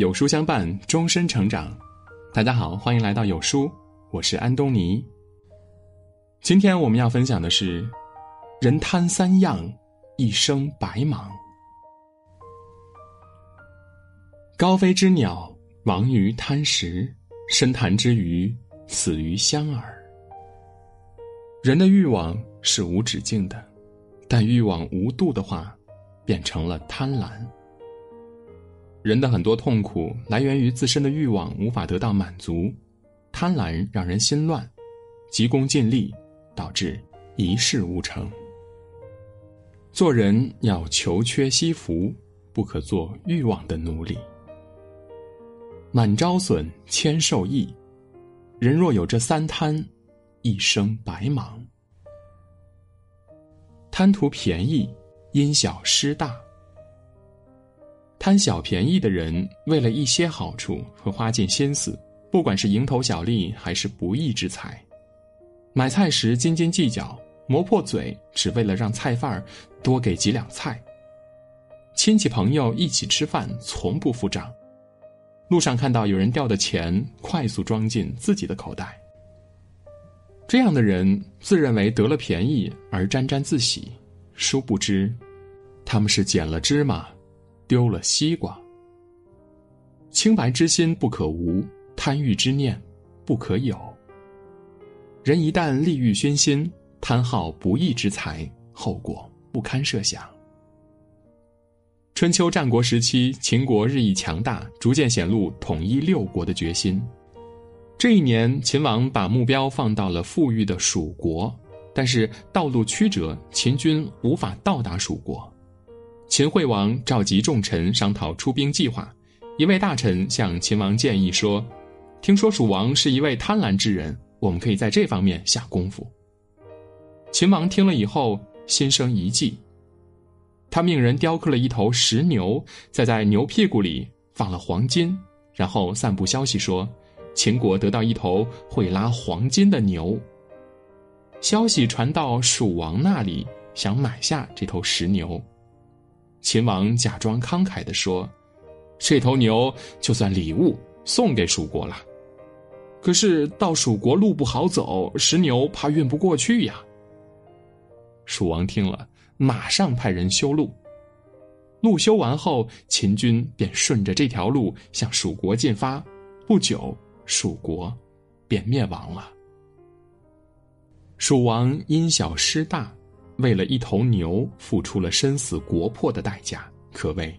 有书相伴，终身成长。大家好，欢迎来到有书，我是安东尼。今天我们要分享的是：人贪三样，一生白忙。高飞之鸟亡于贪食，深潭之鱼死于香饵。人的欲望是无止境的，但欲望无度的话，变成了贪婪。人的很多痛苦来源于自身的欲望无法得到满足，贪婪让人心乱，急功近利，导致一事无成。做人要求缺惜福，不可做欲望的奴隶。满招损，谦受益。人若有这三贪，一生白忙。贪图便宜，因小失大。贪小便宜的人，为了一些好处，会花尽心思，不管是蝇头小利还是不义之财。买菜时斤斤计较，磨破嘴，只为了让菜贩儿多给几两菜。亲戚朋友一起吃饭，从不付账。路上看到有人掉的钱，快速装进自己的口袋。这样的人自认为得了便宜而沾沾自喜，殊不知，他们是捡了芝麻。丢了西瓜。清白之心不可无，贪欲之念不可有。人一旦利欲熏心，贪好不义之财，后果不堪设想。春秋战国时期，秦国日益强大，逐渐显露统一六国的决心。这一年，秦王把目标放到了富裕的蜀国，但是道路曲折，秦军无法到达蜀国。秦惠王召集众臣商讨出兵计划，一位大臣向秦王建议说：“听说蜀王是一位贪婪之人，我们可以在这方面下功夫。”秦王听了以后心生一计，他命人雕刻了一头石牛，再在牛屁股里放了黄金，然后散布消息说：“秦国得到一头会拉黄金的牛。”消息传到蜀王那里，想买下这头石牛。秦王假装慷慨地说：“这头牛就算礼物送给蜀国了。可是到蜀国路不好走，石牛怕运不过去呀。”蜀王听了，马上派人修路。路修完后，秦军便顺着这条路向蜀国进发。不久，蜀国便灭亡了。蜀王因小失大。为了一头牛，付出了生死国破的代价，可谓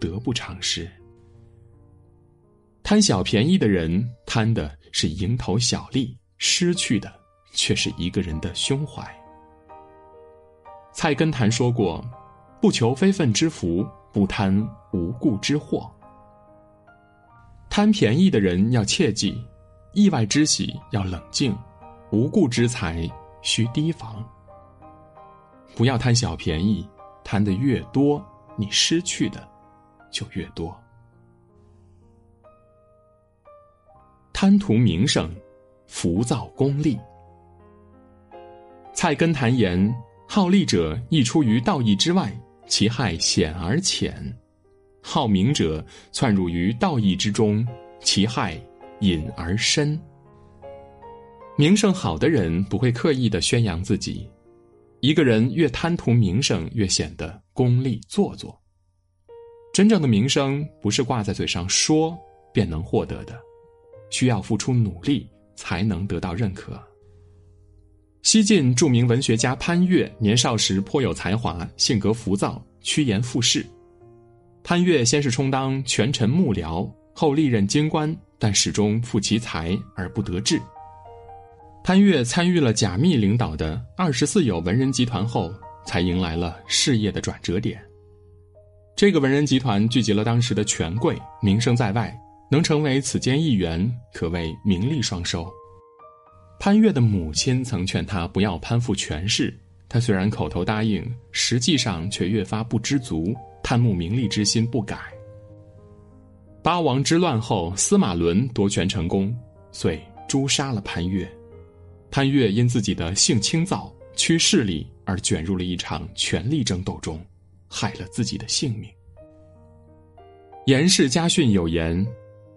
得不偿失。贪小便宜的人，贪的是蝇头小利，失去的却是一个人的胸怀。菜根谭说过：“不求非分之福，不贪无故之祸。”贪便宜的人要切记，意外之喜要冷静，无故之财需提防。不要贪小便宜，贪的越多，你失去的就越多。贪图名声，浮躁功利。菜根谭言：好利者溢出于道义之外，其害显而浅；好名者窜入于道义之中，其害隐而深。名声好的人不会刻意的宣扬自己。一个人越贪图名声，越显得功利做作。真正的名声不是挂在嘴上说便能获得的，需要付出努力才能得到认可。西晋著名文学家潘岳年少时颇有才华，性格浮躁，趋炎附势。潘岳先是充当权臣幕僚，后历任京官，但始终负其才而不得志。潘岳参与了贾密领导的二十四友文人集团后，才迎来了事业的转折点。这个文人集团聚集了当时的权贵，名声在外，能成为此间一员，可谓名利双收。潘岳的母亲曾劝他不要攀附权势，他虽然口头答应，实际上却越发不知足，贪慕名利之心不改。八王之乱后，司马伦夺权成功，遂诛杀了潘岳。潘岳因自己的性清躁、趋势力而卷入了一场权力争斗中，害了自己的性命。严氏家训有言：“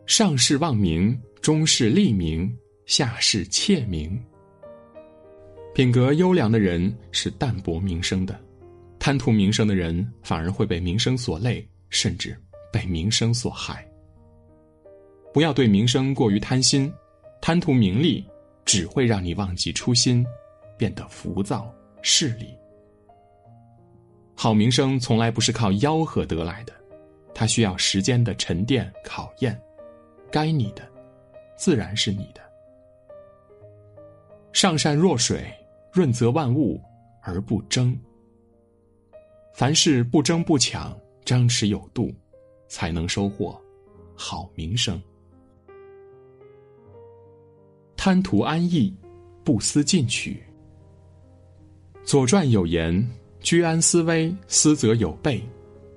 上士望名，中士利名，下士窃名。”品格优良的人是淡泊名声的，贪图名声的人反而会被名声所累，甚至被名声所害。不要对名声过于贪心，贪图名利只会让你忘记初心，变得浮躁势利。好名声从来不是靠吆喝得来的，它需要时间的沉淀考验。该你的，自然是你的。上善若水，润泽万物而不争。凡事不争不抢，张弛有度，才能收获好名声。贪图安逸，不思进取。《左传》有言。居安思危，思则有备，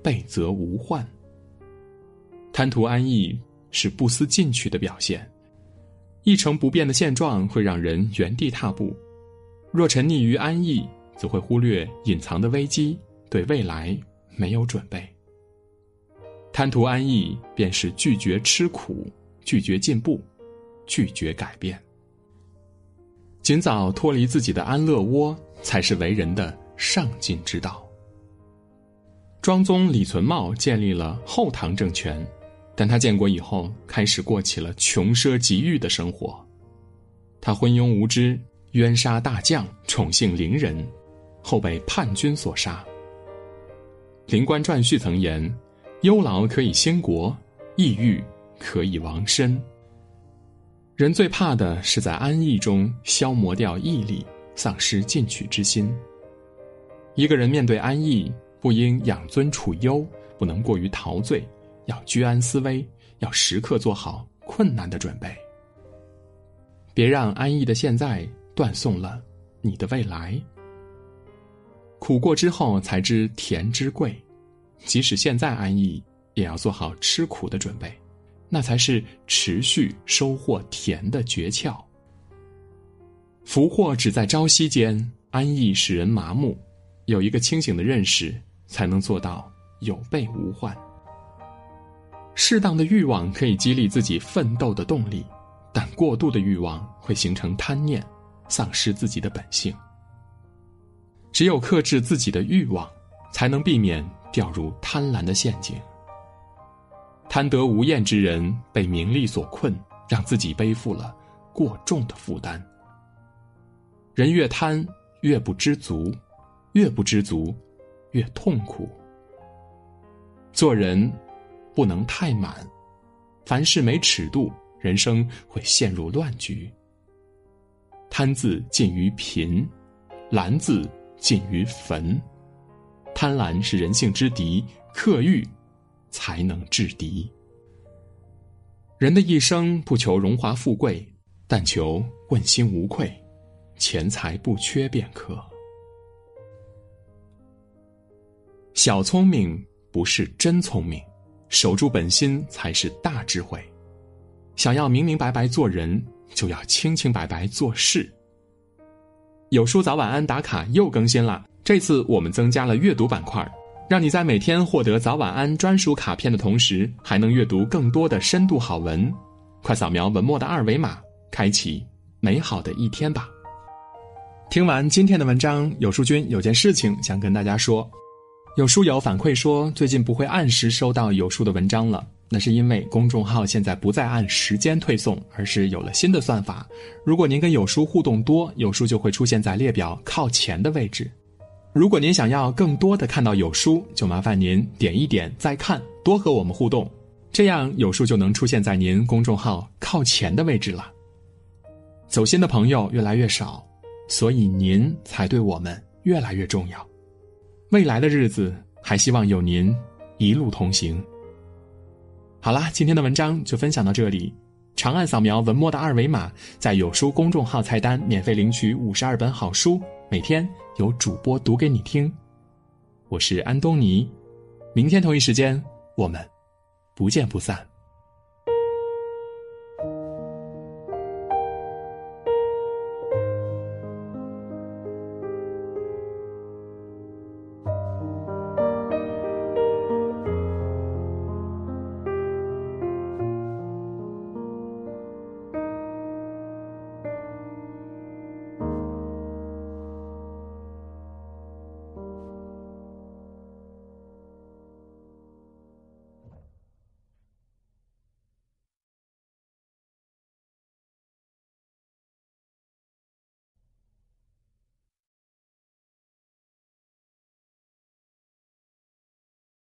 备则无患。贪图安逸是不思进取的表现，一成不变的现状会让人原地踏步。若沉溺于安逸，则会忽略隐藏的危机，对未来没有准备。贪图安逸，便是拒绝吃苦，拒绝进步，拒绝改变。尽早脱离自己的安乐窝，才是为人的。上进之道。庄宗李存茂建立了后唐政权，但他建国以后开始过起了穷奢极欲的生活。他昏庸无知，冤杀大将，宠幸伶人，后被叛军所杀。《灵官传序》曾言：“忧劳可以兴国，抑郁可以亡身。”人最怕的是在安逸中消磨掉毅力，丧失进取之心。一个人面对安逸，不应养尊处优，不能过于陶醉，要居安思危，要时刻做好困难的准备。别让安逸的现在断送了你的未来。苦过之后才知甜之贵，即使现在安逸，也要做好吃苦的准备，那才是持续收获甜的诀窍。福祸只在朝夕间，安逸使人麻木。有一个清醒的认识，才能做到有备无患。适当的欲望可以激励自己奋斗的动力，但过度的欲望会形成贪念，丧失自己的本性。只有克制自己的欲望，才能避免掉入贪婪的陷阱。贪得无厌之人被名利所困，让自己背负了过重的负担。人越贪，越不知足。越不知足，越痛苦。做人不能太满，凡事没尺度，人生会陷入乱局。贪字近于贫，婪字近于坟。贪婪是人性之敌，克欲才能制敌。人的一生不求荣华富贵，但求问心无愧，钱财不缺便可。小聪明不是真聪明，守住本心才是大智慧。想要明明白白做人，就要清清白白做事。有书早晚安打卡又更新了，这次我们增加了阅读板块，让你在每天获得早晚安专属卡片的同时，还能阅读更多的深度好文。快扫描文末的二维码，开启美好的一天吧。听完今天的文章，有书君有件事情想跟大家说。有书友反馈说，最近不会按时收到有书的文章了。那是因为公众号现在不再按时间推送，而是有了新的算法。如果您跟有书互动多，有书就会出现在列表靠前的位置。如果您想要更多的看到有书，就麻烦您点一点再看，多和我们互动，这样有书就能出现在您公众号靠前的位置了。走心的朋友越来越少，所以您才对我们越来越重要。未来的日子，还希望有您一路同行。好啦，今天的文章就分享到这里。长按扫描文末的二维码，在有书公众号菜单免费领取五十二本好书，每天有主播读给你听。我是安东尼，明天同一时间我们不见不散。